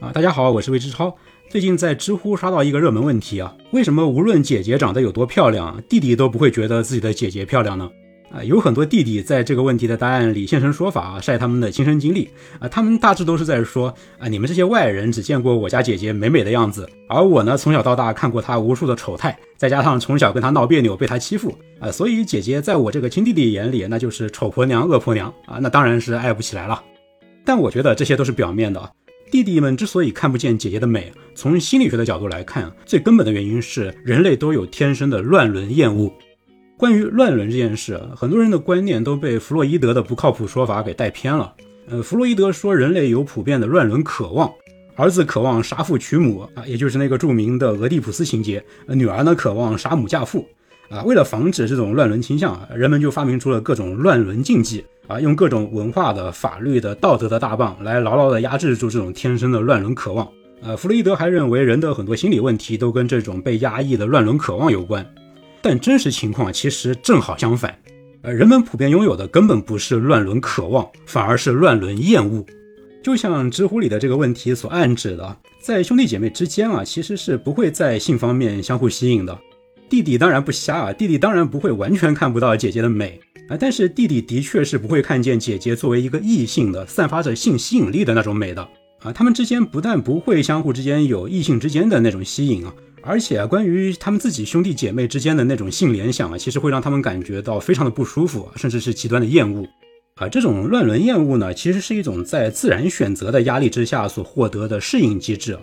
啊，大家好，我是魏之超。最近在知乎刷到一个热门问题啊，为什么无论姐姐长得有多漂亮，弟弟都不会觉得自己的姐姐漂亮呢？啊，有很多弟弟在这个问题的答案里现身说法，晒他们的亲身经历啊，他们大致都是在说啊，你们这些外人只见过我家姐姐美美的样子，而我呢，从小到大看过她无数的丑态，再加上从小跟她闹别扭，被她欺负啊，所以姐姐在我这个亲弟弟眼里，那就是丑婆娘、恶婆娘啊，那当然是爱不起来了。但我觉得这些都是表面的。弟弟们之所以看不见姐姐的美，从心理学的角度来看，最根本的原因是人类都有天生的乱伦厌恶。关于乱伦这件事，很多人的观念都被弗洛伊德的不靠谱说法给带偏了。呃，弗洛伊德说人类有普遍的乱伦渴望，儿子渴望杀父娶母啊，也就是那个著名的俄狄浦斯情节；女儿呢渴望杀母嫁父啊。为了防止这种乱伦倾向，人们就发明出了各种乱伦禁忌。啊，用各种文化的、法律的、道德的大棒来牢牢地压制住这种天生的乱伦渴望。呃，弗洛伊德还认为人的很多心理问题都跟这种被压抑的乱伦渴望有关，但真实情况其实正好相反。呃，人们普遍拥有的根本不是乱伦渴望，反而是乱伦厌恶。就像知乎里的这个问题所暗指的，在兄弟姐妹之间啊，其实是不会在性方面相互吸引的。弟弟当然不瞎啊，弟弟当然不会完全看不到姐姐的美。啊，但是弟弟的确是不会看见姐姐作为一个异性的、散发着性吸引力的那种美的啊。他们之间不但不会相互之间有异性之间的那种吸引啊，而且啊，关于他们自己兄弟姐妹之间的那种性联想啊，其实会让他们感觉到非常的不舒服，甚至是极端的厌恶啊。这种乱伦厌恶呢，其实是一种在自然选择的压力之下所获得的适应机制。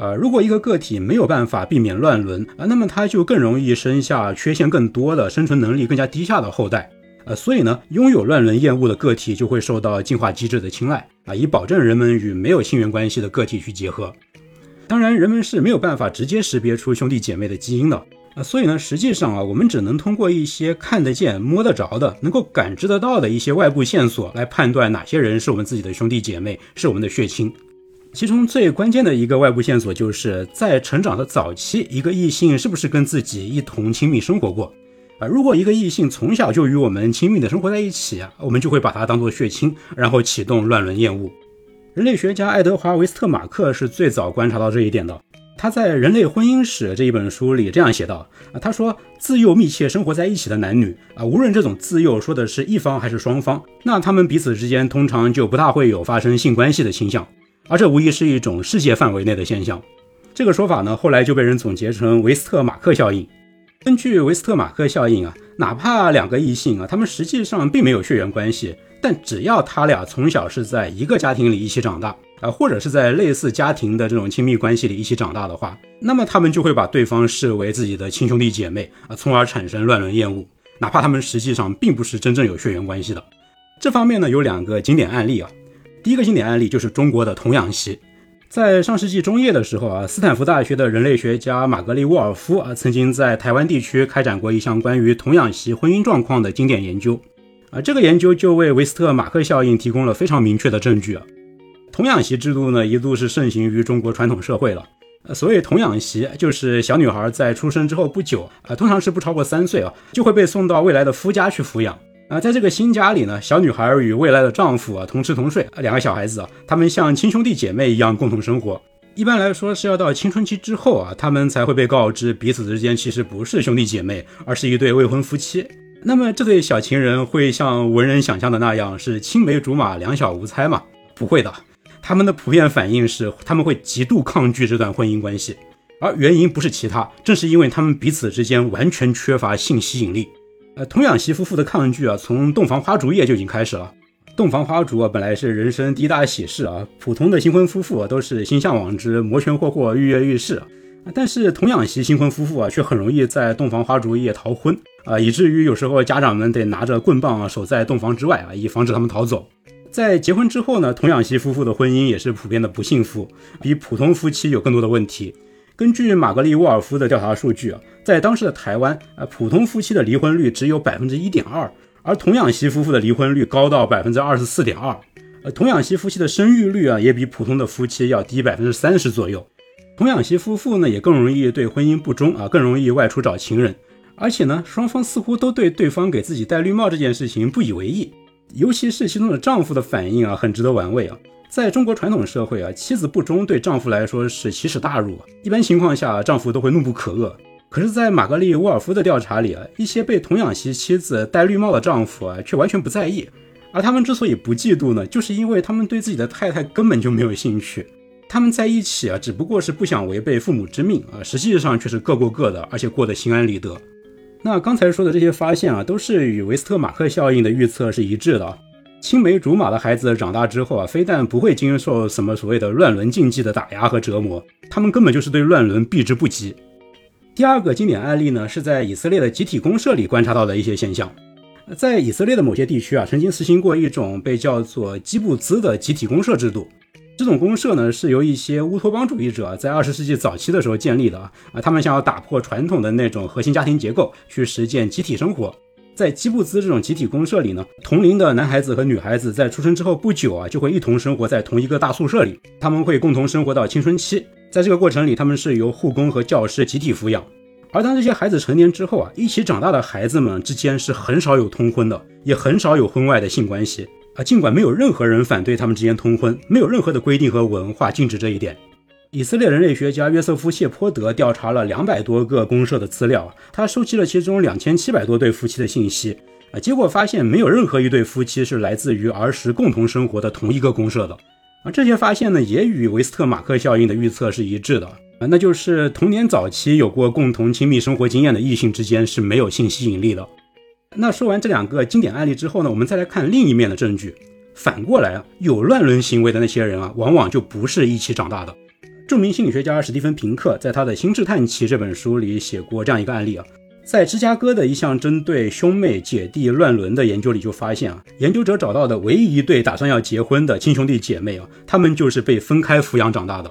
呃如果一个个体没有办法避免乱伦啊，那么他就更容易生下缺陷更多的、生存能力更加低下的后代。呃，所以呢，拥有乱伦厌恶的个体就会受到进化机制的青睐啊，以保证人们与没有性缘关系的个体去结合。当然，人们是没有办法直接识别出兄弟姐妹的基因的啊，所以呢，实际上啊，我们只能通过一些看得见、摸得着的、能够感知得到的一些外部线索来判断哪些人是我们自己的兄弟姐妹，是我们的血亲。其中最关键的一个外部线索，就是在成长的早期，一个异性是不是跟自己一同亲密生活过。啊，如果一个异性从小就与我们亲密的生活在一起啊，我们就会把他当做血亲，然后启动乱伦厌恶。人类学家爱德华·维斯特马克是最早观察到这一点的。他在《人类婚姻史》这一本书里这样写道：啊，他说自幼密切生活在一起的男女啊，无论这种自幼说的是一方还是双方，那他们彼此之间通常就不大会有发生性关系的倾向，而这无疑是一种世界范围内的现象。这个说法呢，后来就被人总结成维斯特马克效应。根据维斯特马克效应啊，哪怕两个异性啊，他们实际上并没有血缘关系，但只要他俩从小是在一个家庭里一起长大啊，或者是在类似家庭的这种亲密关系里一起长大的话，那么他们就会把对方视为自己的亲兄弟姐妹啊，从而产生乱伦厌恶，哪怕他们实际上并不是真正有血缘关系的。这方面呢，有两个经典案例啊，第一个经典案例就是中国的童养媳。在上世纪中叶的时候啊，斯坦福大学的人类学家玛格丽沃尔夫啊，曾经在台湾地区开展过一项关于童养媳婚姻状况的经典研究啊，这个研究就为维斯特马克效应提供了非常明确的证据啊。童养媳制度呢，一度是盛行于中国传统社会了。呃，所谓童养媳，就是小女孩在出生之后不久啊，通常是不超过三岁啊，就会被送到未来的夫家去抚养。啊，在这个新家里呢，小女孩与未来的丈夫啊同吃同睡，两个小孩子啊，他们像亲兄弟姐妹一样共同生活。一般来说是要到青春期之后啊，他们才会被告知彼此之间其实不是兄弟姐妹，而是一对未婚夫妻。那么这对小情人会像文人想象的那样是青梅竹马、两小无猜吗？不会的，他们的普遍反应是他们会极度抗拒这段婚姻关系，而原因不是其他，正是因为他们彼此之间完全缺乏性吸引力。呃，童养媳夫妇的抗拒啊，从洞房花烛夜就已经开始了。洞房花烛啊，本来是人生第一大喜事啊，普通的新婚夫妇，都是心向往之，摩拳霍霍，跃跃欲试。但是童养媳新婚夫妇啊，却很容易在洞房花烛夜逃婚啊，以至于有时候家长们得拿着棍棒啊，守在洞房之外啊，以防止他们逃走。在结婚之后呢，童养媳夫妇的婚姻也是普遍的不幸福，比普通夫妻有更多的问题。根据玛格丽沃尔夫的调查数据啊，在当时的台湾啊，普通夫妻的离婚率只有百分之一点二，而童养媳夫妇的离婚率高到百分之二十四点二。呃，童养媳夫妻的生育率啊，也比普通的夫妻要低百分之三十左右。童养媳夫妇呢，也更容易对婚姻不忠啊，更容易外出找情人。而且呢，双方似乎都对对方给自己戴绿帽这件事情不以为意，尤其是其中的丈夫的反应啊，很值得玩味啊。在中国传统社会啊，妻子不忠对丈夫来说是奇耻大辱，一般情况下丈夫都会怒不可遏。可是，在玛格丽·沃尔夫的调查里啊，一些被童养媳妻子戴绿帽的丈夫啊，却完全不在意。而他们之所以不嫉妒呢，就是因为他们对自己的太太根本就没有兴趣。他们在一起啊，只不过是不想违背父母之命啊，实际上却是各过各的，而且过得心安理得。那刚才说的这些发现啊，都是与维斯特马克效应的预测是一致的。青梅竹马的孩子长大之后啊，非但不会经受什么所谓的乱伦禁忌的打压和折磨，他们根本就是对乱伦避之不及。第二个经典案例呢，是在以色列的集体公社里观察到的一些现象。在以色列的某些地区啊，曾经实行过一种被叫做基布兹的集体公社制度。这种公社呢，是由一些乌托邦主义者在二十世纪早期的时候建立的啊，啊，他们想要打破传统的那种核心家庭结构，去实践集体生活。在基布兹这种集体公社里呢，同龄的男孩子和女孩子在出生之后不久啊，就会一同生活在同一个大宿舍里，他们会共同生活到青春期。在这个过程里，他们是由护工和教师集体抚养。而当这些孩子成年之后啊，一起长大的孩子们之间是很少有通婚的，也很少有婚外的性关系。啊，尽管没有任何人反对他们之间通婚，没有任何的规定和文化禁止这一点。以色列人类学家约瑟夫·谢泼德调查了两百多个公社的资料，他收集了其中两千七百多对夫妻的信息。啊，结果发现没有任何一对夫妻是来自于儿时共同生活的同一个公社的。啊，这些发现呢，也与维斯特马克效应的预测是一致的。啊，那就是童年早期有过共同亲密生活经验的异性之间是没有性吸引力的。那说完这两个经典案例之后呢，我们再来看另一面的证据。反过来啊，有乱伦行为的那些人啊，往往就不是一起长大的。著名心理学家史蒂芬平克在他的《心智探奇》这本书里写过这样一个案例啊，在芝加哥的一项针对兄妹姐弟乱伦的研究里就发现啊，研究者找到的唯一一对打算要结婚的亲兄弟姐妹啊，他们就是被分开抚养长大的。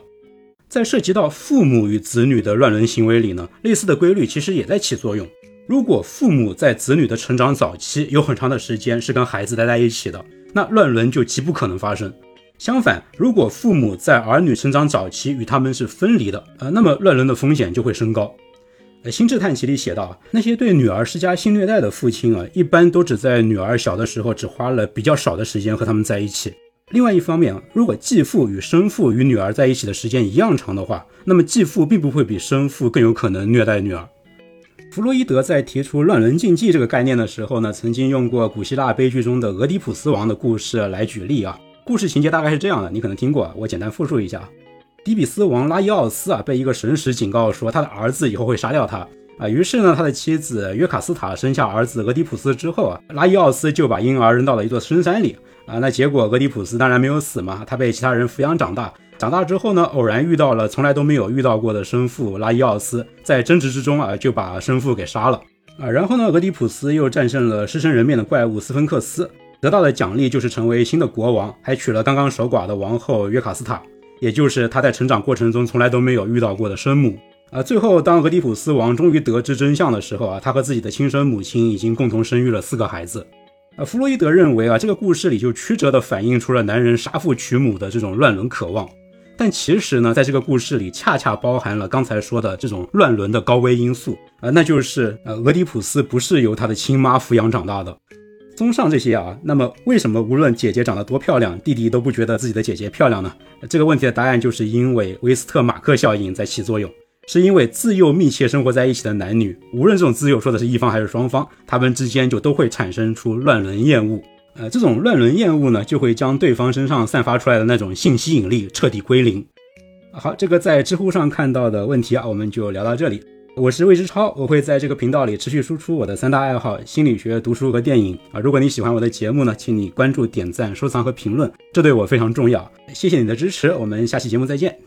在涉及到父母与子女的乱伦行为里呢，类似的规律其实也在起作用。如果父母在子女的成长早期有很长的时间是跟孩子待在一起的，那乱伦就极不可能发生。相反，如果父母在儿女成长早期与他们是分离的，呃，那么乱伦的风险就会升高。呃，《心智探奇》里写道，那些对女儿施加性虐待的父亲啊，一般都只在女儿小的时候只花了比较少的时间和他们在一起。另外一方面，如果继父与生父与女儿在一起的时间一样长的话，那么继父并不会比生父更有可能虐待女儿。弗洛伊德在提出乱伦禁忌这个概念的时候呢，曾经用过古希腊悲剧中的俄狄浦斯王的故事来举例啊。故事情节大概是这样的，你可能听过，我简单复述一下。底比斯王拉伊奥斯啊，被一个神使警告说他的儿子以后会杀掉他啊。于是呢，他的妻子约卡斯塔生下儿子俄狄浦斯之后啊，拉伊奥斯就把婴儿扔到了一座深山里啊。那结果俄狄浦斯当然没有死嘛，他被其他人抚养长大。长大之后呢，偶然遇到了从来都没有遇到过的生父拉伊奥斯，在争执之中啊，就把生父给杀了啊。然后呢，俄狄浦斯又战胜了狮身人面的怪物斯芬克斯，得到的奖励就是成为新的国王，还娶了刚刚守寡的王后约卡斯塔，也就是他在成长过程中从来都没有遇到过的生母啊。最后，当俄狄浦斯王终于得知真相的时候啊，他和自己的亲生母亲已经共同生育了四个孩子。啊，弗洛伊德认为啊，这个故事里就曲折地反映出了男人杀父娶母的这种乱伦渴望。但其实呢，在这个故事里，恰恰包含了刚才说的这种乱伦的高危因素啊，那就是呃，俄狄浦斯不是由他的亲妈抚养长大的。综上这些啊，那么为什么无论姐姐长得多漂亮，弟弟都不觉得自己的姐姐漂亮呢？这个问题的答案就是因为威斯特马克效应在起作用，是因为自幼密切生活在一起的男女，无论这种自幼说的是一方还是双方，他们之间就都会产生出乱伦厌恶。呃，这种乱伦厌恶呢，就会将对方身上散发出来的那种性吸引力彻底归零。好，这个在知乎上看到的问题啊，我们就聊到这里。我是魏之超，我会在这个频道里持续输出我的三大爱好：心理学、读书和电影啊。如果你喜欢我的节目呢，请你关注、点赞、收藏和评论，这对我非常重要。谢谢你的支持，我们下期节目再见。